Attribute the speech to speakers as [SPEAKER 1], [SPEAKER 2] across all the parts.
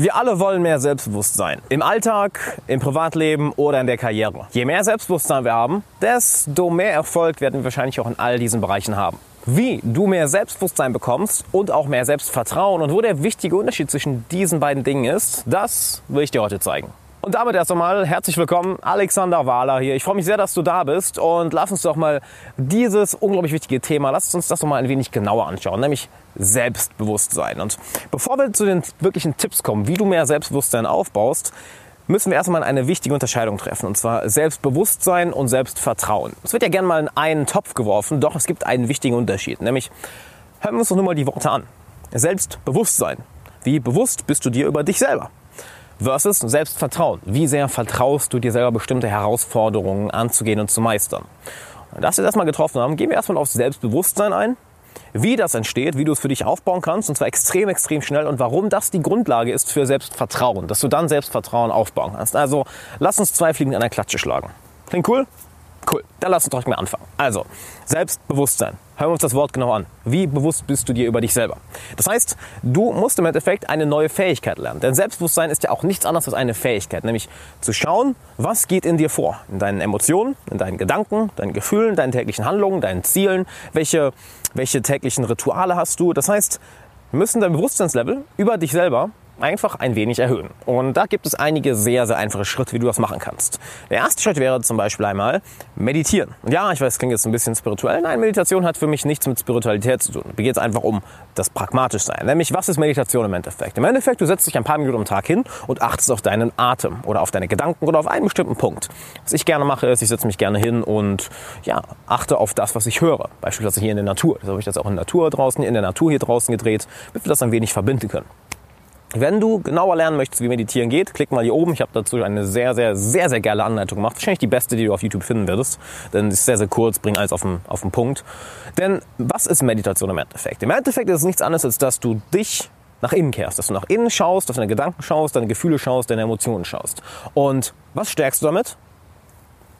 [SPEAKER 1] Wir alle wollen mehr Selbstbewusstsein. Im Alltag, im Privatleben oder in der Karriere. Je mehr Selbstbewusstsein wir haben, desto mehr Erfolg werden wir wahrscheinlich auch in all diesen Bereichen haben. Wie du mehr Selbstbewusstsein bekommst und auch mehr Selbstvertrauen und wo der wichtige Unterschied zwischen diesen beiden Dingen ist, das will ich dir heute zeigen. Und damit erst einmal herzlich willkommen, Alexander Wahler hier. Ich freue mich sehr, dass du da bist und lass uns doch mal dieses unglaublich wichtige Thema, lass uns das doch mal ein wenig genauer anschauen, nämlich Selbstbewusstsein. Und bevor wir zu den wirklichen Tipps kommen, wie du mehr Selbstbewusstsein aufbaust, müssen wir erstmal eine wichtige Unterscheidung treffen, und zwar Selbstbewusstsein und Selbstvertrauen. Es wird ja gerne mal in einen Topf geworfen, doch es gibt einen wichtigen Unterschied, nämlich hören wir uns doch nur mal die Worte an. Selbstbewusstsein. Wie bewusst bist du dir über dich selber? versus Selbstvertrauen. Wie sehr vertraust du dir selber bestimmte Herausforderungen anzugehen und zu meistern? Und das wir das erstmal getroffen haben, gehen wir erstmal auf Selbstbewusstsein ein, wie das entsteht, wie du es für dich aufbauen kannst, und zwar extrem, extrem schnell und warum das die Grundlage ist für Selbstvertrauen, dass du dann Selbstvertrauen aufbauen kannst. Also lass uns zwei Fliegen in einer Klatsche schlagen. Klingt cool? Cool, dann lass uns doch mal anfangen. Also, Selbstbewusstsein. Hören wir uns das Wort genau an. Wie bewusst bist du dir über dich selber? Das heißt, du musst im Endeffekt eine neue Fähigkeit lernen. Denn Selbstbewusstsein ist ja auch nichts anderes als eine Fähigkeit, nämlich zu schauen, was geht in dir vor. In deinen Emotionen, in deinen Gedanken, deinen Gefühlen, deinen täglichen Handlungen, deinen Zielen. Welche, welche täglichen Rituale hast du? Das heißt, wir müssen dein Bewusstseinslevel über dich selber einfach ein wenig erhöhen. Und da gibt es einige sehr, sehr einfache Schritte, wie du das machen kannst. Der erste Schritt wäre zum Beispiel einmal meditieren. Und ja, ich weiß, es klingt jetzt ein bisschen spirituell. Nein, Meditation hat für mich nichts mit Spiritualität zu tun. Mir geht es einfach um das pragmatisch sein. Nämlich, was ist Meditation im Endeffekt? Im Endeffekt, du setzt dich ein paar Minuten am Tag hin und achtest auf deinen Atem oder auf deine Gedanken oder auf einen bestimmten Punkt. Was ich gerne mache, ist, ich setze mich gerne hin und ja, achte auf das, was ich höre. Beispielsweise hier in der Natur. Das habe ich das auch in der Natur draußen, in der Natur hier draußen gedreht, damit wir das ein wenig verbinden können. Wenn du genauer lernen möchtest, wie Meditieren geht, klick mal hier oben. Ich habe dazu eine sehr, sehr, sehr, sehr geile Anleitung gemacht. Wahrscheinlich die beste, die du auf YouTube finden wirst. Denn es ist sehr, sehr kurz, bringt alles auf den, auf den Punkt. Denn was ist Meditation im Endeffekt? Im Endeffekt ist es nichts anderes, als dass du dich nach innen kehrst, dass du nach innen schaust, auf deine Gedanken schaust, deine Gefühle schaust, deine Emotionen schaust. Und was stärkst du damit?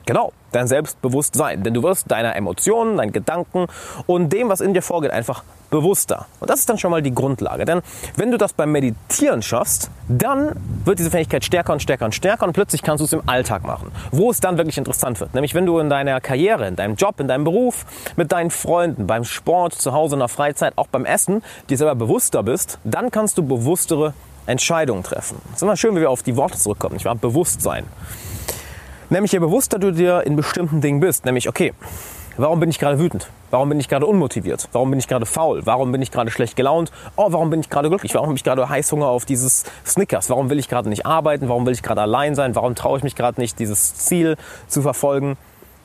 [SPEAKER 1] Genau, dein Selbstbewusstsein. Denn du wirst deiner Emotionen, deinen Gedanken und dem, was in dir vorgeht, einfach bewusster. Und das ist dann schon mal die Grundlage. Denn wenn du das beim Meditieren schaffst, dann wird diese Fähigkeit stärker und stärker und stärker und plötzlich kannst du es im Alltag machen. Wo es dann wirklich interessant wird. Nämlich wenn du in deiner Karriere, in deinem Job, in deinem Beruf, mit deinen Freunden, beim Sport, zu Hause, in der Freizeit, auch beim Essen, dir selber bewusster bist, dann kannst du bewusstere Entscheidungen treffen. Es ist immer schön, wie wir auf die Worte zurückkommen. Ich war Bewusstsein. Nämlich je bewusster du dir in bestimmten Dingen bist, nämlich okay, warum bin ich gerade wütend? Warum bin ich gerade unmotiviert? Warum bin ich gerade faul? Warum bin ich gerade schlecht gelaunt? Oh, warum bin ich gerade glücklich? Warum habe ich gerade Heißhunger auf dieses Snickers? Warum will ich gerade nicht arbeiten? Warum will ich gerade allein sein? Warum traue ich mich gerade nicht, dieses Ziel zu verfolgen?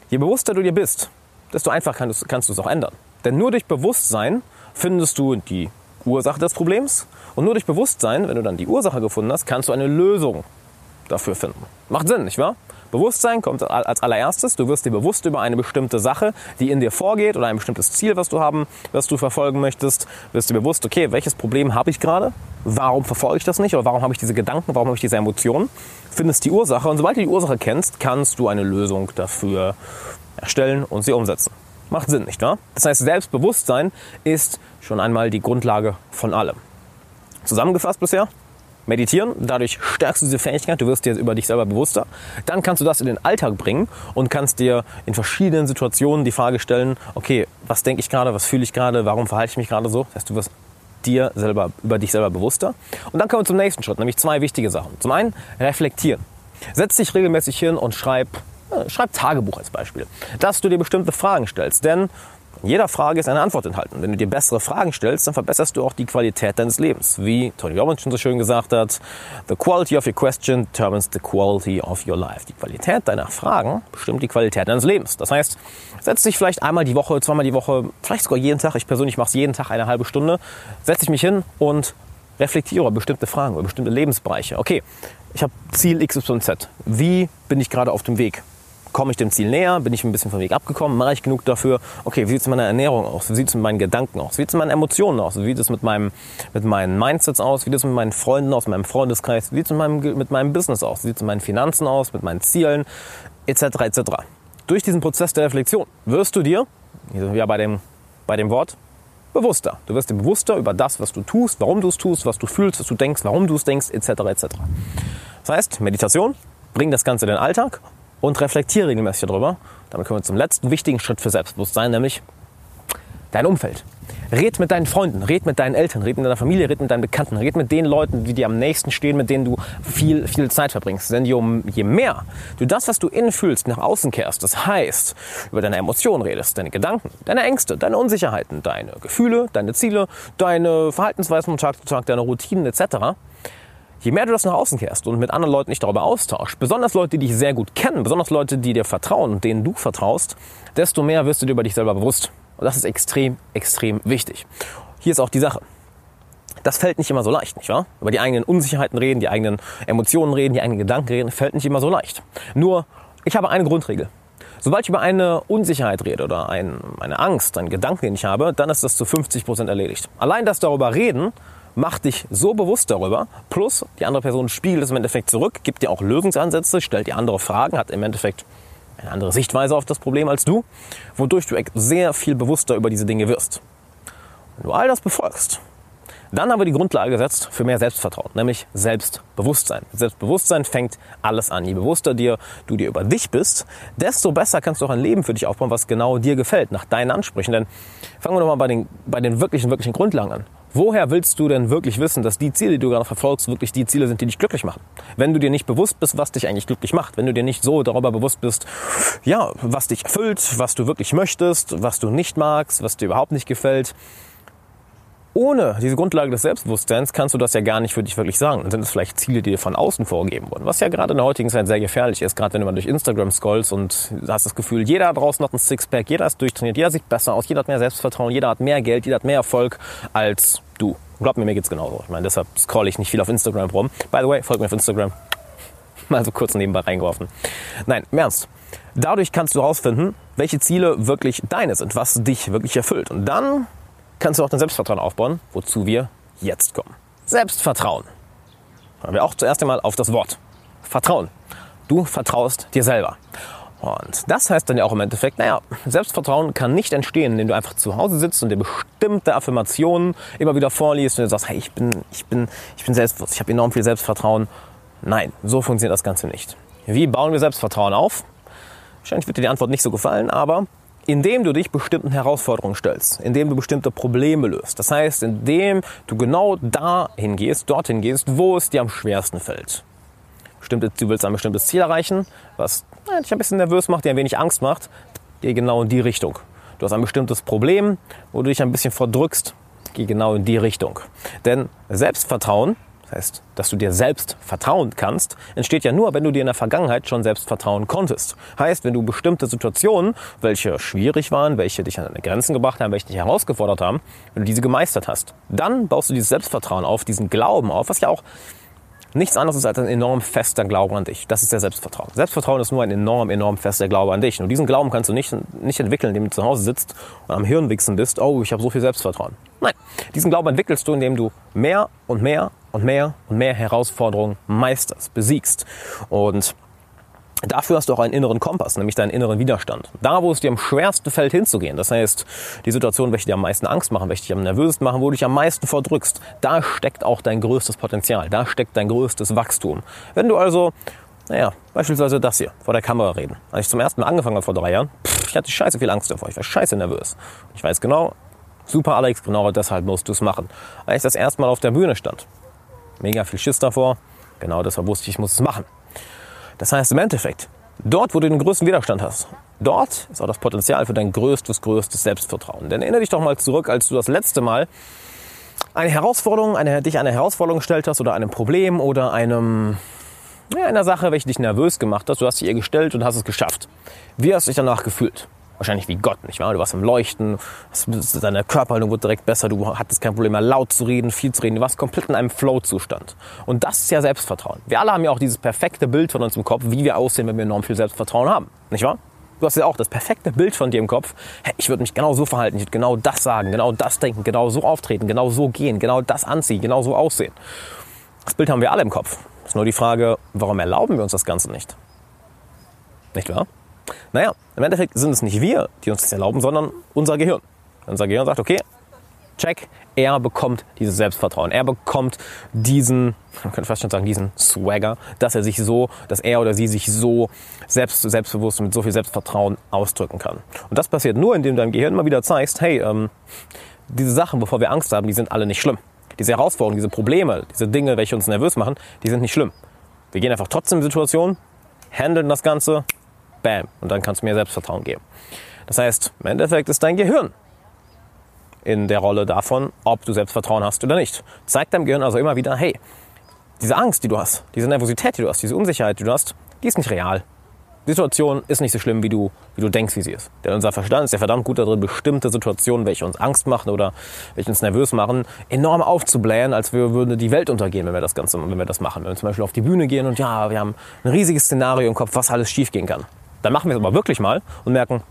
[SPEAKER 1] Je bewusster du dir bist, desto einfacher kannst, kannst du es auch ändern. Denn nur durch Bewusstsein findest du die Ursache des Problems und nur durch Bewusstsein, wenn du dann die Ursache gefunden hast, kannst du eine Lösung dafür finden. Macht Sinn, nicht wahr? Bewusstsein kommt als allererstes. Du wirst dir bewusst über eine bestimmte Sache, die in dir vorgeht oder ein bestimmtes Ziel, was du haben, was du verfolgen möchtest. Wirst dir bewusst, okay, welches Problem habe ich gerade? Warum verfolge ich das nicht? Oder warum habe ich diese Gedanken? Warum habe ich diese Emotionen? Findest die Ursache. Und sobald du die Ursache kennst, kannst du eine Lösung dafür erstellen und sie umsetzen. Macht Sinn, nicht wahr? Das heißt, Selbstbewusstsein ist schon einmal die Grundlage von allem. Zusammengefasst bisher, meditieren. Dadurch stärkst du diese Fähigkeit, du wirst dir über dich selber bewusster. Dann kannst du das in den Alltag bringen und kannst dir in verschiedenen Situationen die Frage stellen, okay, was denke ich gerade, was fühle ich gerade, warum verhalte ich mich gerade so? Das heißt, du wirst dir selber, über dich selber bewusster. Und dann kommen wir zum nächsten Schritt, nämlich zwei wichtige Sachen. Zum einen, reflektieren. Setz dich regelmäßig hin und schreib, äh, schreib Tagebuch als Beispiel. Dass du dir bestimmte Fragen stellst. Denn jeder Frage ist eine Antwort enthalten. Wenn du dir bessere Fragen stellst, dann verbesserst du auch die Qualität deines Lebens. Wie Tony Robbins schon so schön gesagt hat, the quality of your question determines the quality of your life. Die Qualität deiner Fragen bestimmt die Qualität deines Lebens. Das heißt, setz dich vielleicht einmal die Woche, zweimal die Woche, vielleicht sogar jeden Tag, ich persönlich mache es jeden Tag eine halbe Stunde, setze ich mich hin und reflektiere bestimmte Fragen, über bestimmte Lebensbereiche. Okay, ich habe Ziel XYZ. Wie bin ich gerade auf dem Weg? Komme ich dem Ziel näher? Bin ich ein bisschen vom Weg abgekommen? Mache ich genug dafür? Okay, wie sieht es mit meiner Ernährung aus? Wie sieht es mit meinen Gedanken aus? Wie sieht es mit meinen Emotionen aus? Wie sieht es mit, meinem, mit meinen Mindsets aus? Wie sieht es mit meinen Freunden aus, mit meinem Freundeskreis? Wie sieht es mit meinem, mit meinem Business aus? Wie sieht es mit meinen Finanzen aus, mit meinen Zielen, etc. etc. Durch diesen Prozess der Reflexion wirst du dir, ja bei dem, bei dem Wort, bewusster. Du wirst dir bewusster über das, was du tust, warum du es tust, was du fühlst, was du denkst, warum du es denkst, etc. etc. Das heißt, Meditation, bring das Ganze in den Alltag und reflektiere regelmäßig darüber. Damit kommen wir zum letzten wichtigen Schritt für Selbstbewusstsein, nämlich dein Umfeld. Red mit deinen Freunden, red mit deinen Eltern, red mit deiner Familie, red mit deinen Bekannten, red mit den Leuten, die dir am nächsten stehen, mit denen du viel, viel Zeit verbringst. Denn je mehr du das, was du innen fühlst, nach außen kehrst, das heißt, über deine Emotionen redest, deine Gedanken, deine Ängste, deine Unsicherheiten, deine Gefühle, deine Ziele, deine Verhaltensweisen von Tag zu Tag, deine Routinen etc., Je mehr du das nach außen kehrst und mit anderen Leuten nicht darüber austauschst, besonders Leute, die dich sehr gut kennen, besonders Leute, die dir vertrauen und denen du vertraust, desto mehr wirst du dir über dich selber bewusst. Und das ist extrem, extrem wichtig. Hier ist auch die Sache. Das fällt nicht immer so leicht, nicht wahr? Über die eigenen Unsicherheiten reden, die eigenen Emotionen reden, die eigenen Gedanken reden, fällt nicht immer so leicht. Nur, ich habe eine Grundregel. Sobald ich über eine Unsicherheit rede oder ein, eine Angst, einen Gedanken, den ich habe, dann ist das zu 50 Prozent erledigt. Allein das darüber reden, macht dich so bewusst darüber, plus die andere Person spiegelt es im Endeffekt zurück, gibt dir auch Lösungsansätze, stellt dir andere Fragen, hat im Endeffekt eine andere Sichtweise auf das Problem als du, wodurch du sehr viel bewusster über diese Dinge wirst. Wenn du all das befolgst, dann haben wir die Grundlage gesetzt für mehr Selbstvertrauen, nämlich Selbstbewusstsein. Selbstbewusstsein fängt alles an. Je bewusster dir, du dir über dich bist, desto besser kannst du auch ein Leben für dich aufbauen, was genau dir gefällt, nach deinen Ansprüchen. Denn fangen wir doch mal bei den, bei den wirklichen, wirklichen Grundlagen an. Woher willst du denn wirklich wissen, dass die Ziele, die du gerade verfolgst, wirklich die Ziele sind, die dich glücklich machen? Wenn du dir nicht bewusst bist, was dich eigentlich glücklich macht, wenn du dir nicht so darüber bewusst bist, ja, was dich erfüllt, was du wirklich möchtest, was du nicht magst, was dir überhaupt nicht gefällt, ohne diese Grundlage des Selbstbewusstseins kannst du das ja gar nicht für dich wirklich sagen. Dann sind es vielleicht Ziele, die dir von außen vorgegeben wurden. Was ja gerade in der heutigen Zeit sehr gefährlich ist, gerade wenn du mal durch Instagram scrollst und hast das Gefühl, jeder draußen hat ein Sixpack, jeder ist durchtrainiert, jeder sieht besser aus, jeder hat mehr Selbstvertrauen, jeder hat mehr Geld, jeder hat mehr Erfolg als du. Glaub mir, mir geht's genauso. Ich meine, deshalb scroll ich nicht viel auf Instagram rum. By the way, folg mir auf Instagram. Mal so kurz nebenbei reingeworfen. Nein, im Ernst. Dadurch kannst du herausfinden, welche Ziele wirklich deine sind, was dich wirklich erfüllt. Und dann kannst du auch dein Selbstvertrauen aufbauen, wozu wir jetzt kommen. Selbstvertrauen. Hören wir auch zuerst einmal auf das Wort. Vertrauen. Du vertraust dir selber. Und das heißt dann ja auch im Endeffekt, naja, Selbstvertrauen kann nicht entstehen, indem du einfach zu Hause sitzt und dir bestimmte Affirmationen immer wieder vorliest und du sagst, hey, ich bin, ich bin, ich bin selbstbewusst, ich habe enorm viel Selbstvertrauen. Nein, so funktioniert das Ganze nicht. Wie bauen wir Selbstvertrauen auf? Wahrscheinlich wird dir die Antwort nicht so gefallen, aber indem du dich bestimmten Herausforderungen stellst, indem du bestimmte Probleme löst. Das heißt, indem du genau dahin gehst, dorthin gehst, wo es dir am schwersten fällt. Bestimmte, du willst ein bestimmtes Ziel erreichen, was dich ein bisschen nervös macht, dir ein wenig Angst macht, geh genau in die Richtung. Du hast ein bestimmtes Problem, wo du dich ein bisschen verdrückst, geh genau in die Richtung. Denn Selbstvertrauen heißt, dass du dir selbst vertrauen kannst, entsteht ja nur, wenn du dir in der Vergangenheit schon selbst vertrauen konntest. Heißt, wenn du bestimmte Situationen, welche schwierig waren, welche dich an deine Grenzen gebracht haben, welche dich herausgefordert haben, wenn du diese gemeistert hast, dann baust du dieses Selbstvertrauen auf, diesen Glauben auf, was ja auch nichts anderes ist als ein enorm fester Glaube an dich. Das ist der Selbstvertrauen. Selbstvertrauen ist nur ein enorm, enorm fester Glaube an dich. Und diesen Glauben kannst du nicht, nicht entwickeln, indem du zu Hause sitzt und am Hirn wichsen bist, oh, ich habe so viel Selbstvertrauen. Nein, diesen Glauben entwickelst du, indem du mehr und mehr und mehr und mehr Herausforderungen meisterst, besiegst. Und Dafür hast du auch einen inneren Kompass, nämlich deinen inneren Widerstand. Da, wo es dir am schwersten fällt, hinzugehen. Das heißt, die Situation, welche dir am meisten Angst machen, welche dich am nervösesten machen, wo du dich am meisten verdrückst. Da steckt auch dein größtes Potenzial. Da steckt dein größtes Wachstum. Wenn du also, naja, beispielsweise das hier, vor der Kamera reden. Als ich zum ersten Mal angefangen habe vor drei Jahren, pff, ich hatte scheiße viel Angst davor. Ich war scheiße nervös. Ich weiß genau, super Alex, genau deshalb musst du es machen. Als ich das erste Mal auf der Bühne stand, mega viel Schiss davor. Genau deshalb wusste ich, ich muss es machen. Das heißt im Endeffekt, dort, wo du den größten Widerstand hast, dort ist auch das Potenzial für dein größtes, größtes Selbstvertrauen. Denn erinnere dich doch mal zurück, als du das letzte Mal eine Herausforderung, eine, dich eine Herausforderung gestellt hast oder einem Problem oder einem, ja, einer Sache, welche dich nervös gemacht hat. Du hast sie ihr gestellt und hast es geschafft. Wie hast du dich danach gefühlt? Wahrscheinlich wie Gott, nicht wahr? Du warst im Leuchten, deine Körperhaltung wurde direkt besser, du hattest kein Problem mehr laut zu reden, viel zu reden, du warst komplett in einem Flow-Zustand. Und das ist ja Selbstvertrauen. Wir alle haben ja auch dieses perfekte Bild von uns im Kopf, wie wir aussehen, wenn wir enorm viel Selbstvertrauen haben, nicht wahr? Du hast ja auch das perfekte Bild von dir im Kopf. Hey, ich würde mich genau so verhalten, ich würde genau das sagen, genau das denken, genau so auftreten, genau so gehen, genau das anziehen, genau so aussehen. Das Bild haben wir alle im Kopf. Ist nur die Frage, warum erlauben wir uns das Ganze nicht? Nicht wahr? Naja, im Endeffekt sind es nicht wir, die uns das erlauben, sondern unser Gehirn. Unser Gehirn sagt, okay, Check. Er bekommt dieses Selbstvertrauen. Er bekommt diesen, man könnte fast schon sagen, diesen Swagger, dass er sich so, dass er oder sie sich so selbst, selbstbewusst und mit so viel Selbstvertrauen ausdrücken kann. Und das passiert nur, indem du deinem Gehirn immer wieder zeigst, hey, ähm, diese Sachen, bevor wir Angst haben, die sind alle nicht schlimm. Diese Herausforderungen, diese Probleme, diese Dinge, welche uns nervös machen, die sind nicht schlimm. Wir gehen einfach trotzdem in Situationen, handeln das Ganze, bam, und dann kannst du mir Selbstvertrauen geben. Das heißt, im Endeffekt ist dein Gehirn in der Rolle davon, ob du Selbstvertrauen hast oder nicht. Zeig deinem Gehirn also immer wieder, hey, diese Angst, die du hast, diese Nervosität, die du hast, diese Unsicherheit, die du hast, die ist nicht real. Die Situation ist nicht so schlimm, wie du, wie du denkst, wie sie ist. Denn unser Verstand ist ja verdammt gut darin, bestimmte Situationen, welche uns Angst machen oder welche uns nervös machen, enorm aufzublähen, als wir würde die Welt untergehen, wenn wir das Ganze, wenn wir das machen. Wenn wir zum Beispiel auf die Bühne gehen und ja, wir haben ein riesiges Szenario im Kopf, was alles schiefgehen kann. Dann machen wir es aber wirklich mal und merken,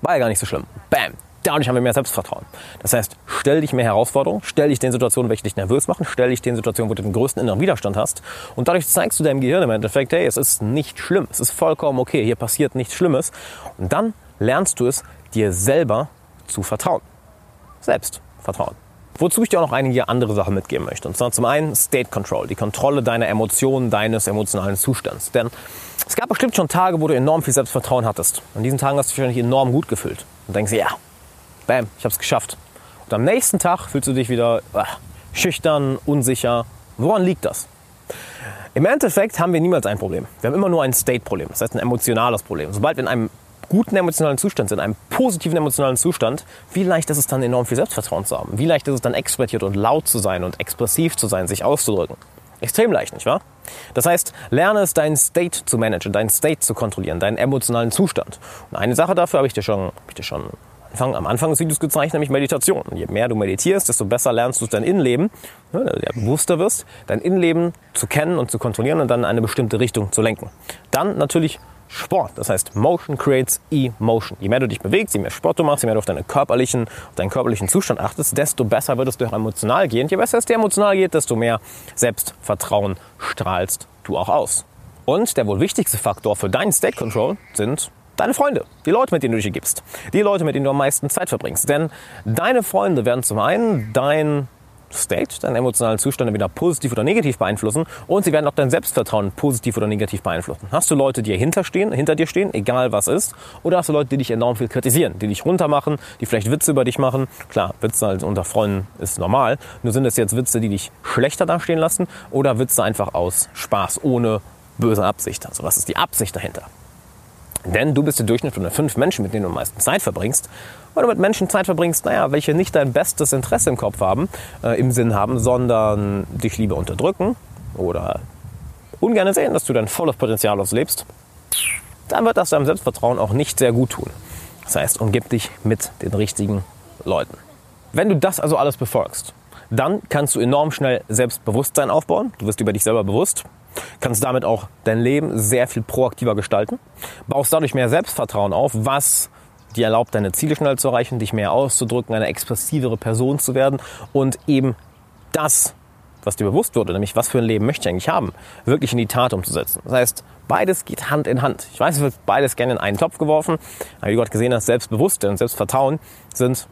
[SPEAKER 1] war ja gar nicht so schlimm. Bam, Dadurch haben wir mehr Selbstvertrauen. Das heißt, stell dich mehr Herausforderungen, stell dich den Situationen, welche dich nervös machen, stell dich den Situationen, wo du den größten inneren Widerstand hast. Und dadurch zeigst du deinem Gehirn im Endeffekt, hey, es ist nicht schlimm, es ist vollkommen okay, hier passiert nichts Schlimmes. Und dann lernst du es, dir selber zu vertrauen. Selbstvertrauen. Wozu ich dir auch noch einige andere Sachen mitgeben möchte. Und zwar zum einen State Control, die Kontrolle deiner Emotionen, deines emotionalen Zustands. Denn es gab bestimmt schon Tage, wo du enorm viel Selbstvertrauen hattest. An diesen Tagen hast du dich wahrscheinlich enorm gut gefühlt. Und denkst, ja, bam, ich habe es geschafft. Und am nächsten Tag fühlst du dich wieder ach, schüchtern, unsicher. Woran liegt das? Im Endeffekt haben wir niemals ein Problem. Wir haben immer nur ein State-Problem, das heißt ein emotionales Problem. Sobald wir in einem guten emotionalen Zustand sind, in einem positiven emotionalen Zustand, wie leicht ist es dann enorm viel Selbstvertrauen zu haben? Wie leicht ist es dann extrovertiert und laut zu sein und expressiv zu sein, sich auszudrücken? Extrem leicht, nicht wahr? Das heißt, lerne es, deinen State zu managen, deinen State zu kontrollieren, deinen emotionalen Zustand. Und eine Sache dafür habe ich dir schon, habe ich dir schon Anfang, am Anfang des Videos gezeigt, nämlich Meditation. Je mehr du meditierst, desto besser lernst du dein Innenleben, ne, bewusster wirst, dein Innenleben zu kennen und zu kontrollieren und dann in eine bestimmte Richtung zu lenken. Dann natürlich Sport. Das heißt, Motion creates Emotion. Je mehr du dich bewegst, je mehr Sport du machst, je mehr du auf, deine körperlichen, auf deinen körperlichen Zustand achtest, desto besser wird es dir emotional gehen. Je besser es dir emotional geht, desto mehr Selbstvertrauen strahlst du auch aus. Und der wohl wichtigste Faktor für deinen State Control sind deine Freunde, die Leute, mit denen du dich gibst, die Leute, mit denen du am meisten Zeit verbringst. Denn deine Freunde werden zum einen dein State, deinen emotionalen Zustand entweder positiv oder negativ beeinflussen und sie werden auch dein Selbstvertrauen positiv oder negativ beeinflussen. Hast du Leute, die hinterstehen, hinter dir stehen, egal was ist, oder hast du Leute, die dich enorm viel kritisieren, die dich runtermachen, die vielleicht Witze über dich machen? Klar, Witze halt unter Freunden ist normal. Nur sind es jetzt Witze, die dich schlechter dastehen lassen oder Witze einfach aus Spaß, ohne böse Absicht. Also was ist die Absicht dahinter? Denn du bist der Durchschnitt von den fünf Menschen, mit denen du am meisten Zeit verbringst. Weil du mit Menschen Zeit verbringst, naja, welche nicht dein bestes Interesse im Kopf haben, äh, im Sinn haben, sondern dich lieber unterdrücken oder ungern sehen, dass du dein volles Potenzial auslebst, dann wird das deinem Selbstvertrauen auch nicht sehr gut tun. Das heißt, umgib dich mit den richtigen Leuten. Wenn du das also alles befolgst, dann kannst du enorm schnell Selbstbewusstsein aufbauen. Du wirst über dich selber bewusst kannst damit auch dein Leben sehr viel proaktiver gestalten, baust dadurch mehr Selbstvertrauen auf, was dir erlaubt, deine Ziele schnell zu erreichen, dich mehr auszudrücken, eine expressivere Person zu werden und eben das, was dir bewusst wurde, nämlich was für ein Leben möchte ich eigentlich haben, wirklich in die Tat umzusetzen. Das heißt, beides geht Hand in Hand. Ich weiß, es wird beides gerne in einen Topf geworfen, aber wie du gerade gesehen hast, Selbstbewusstsein und Selbstvertrauen sind,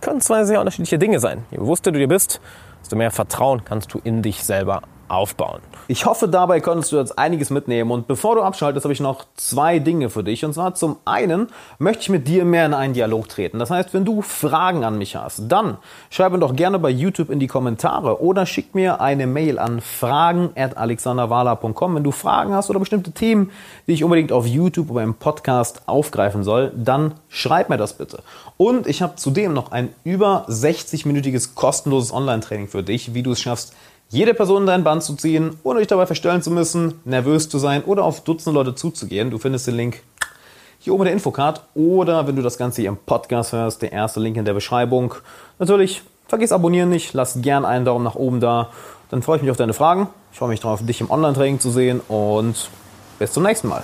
[SPEAKER 1] können zwei sehr unterschiedliche Dinge sein. Je bewusster du dir bist, desto mehr Vertrauen kannst du in dich selber aufbauen. Ich hoffe, dabei konntest du jetzt einiges mitnehmen. Und bevor du abschaltest, habe ich noch zwei Dinge für dich. Und zwar zum einen möchte ich mit dir mehr in einen Dialog treten. Das heißt, wenn du Fragen an mich hast, dann schreib mir doch gerne bei YouTube in die Kommentare oder schick mir eine Mail an fragen.alexanderwala.com. Wenn du Fragen hast oder bestimmte Themen, die ich unbedingt auf YouTube oder im Podcast aufgreifen soll, dann schreib mir das bitte. Und ich habe zudem noch ein über 60-minütiges kostenloses Online-Training für dich, wie du es schaffst, jede Person in dein Band zu ziehen, ohne dich dabei verstellen zu müssen, nervös zu sein oder auf Dutzende Leute zuzugehen. Du findest den Link hier oben in der Infocard oder wenn du das Ganze hier im Podcast hörst, der erste Link in der Beschreibung. Natürlich, vergiss abonnieren nicht, lass gern einen Daumen nach oben da. Dann freue ich mich auf deine Fragen. Ich freue mich darauf, dich im Online-Training zu sehen und bis zum nächsten Mal.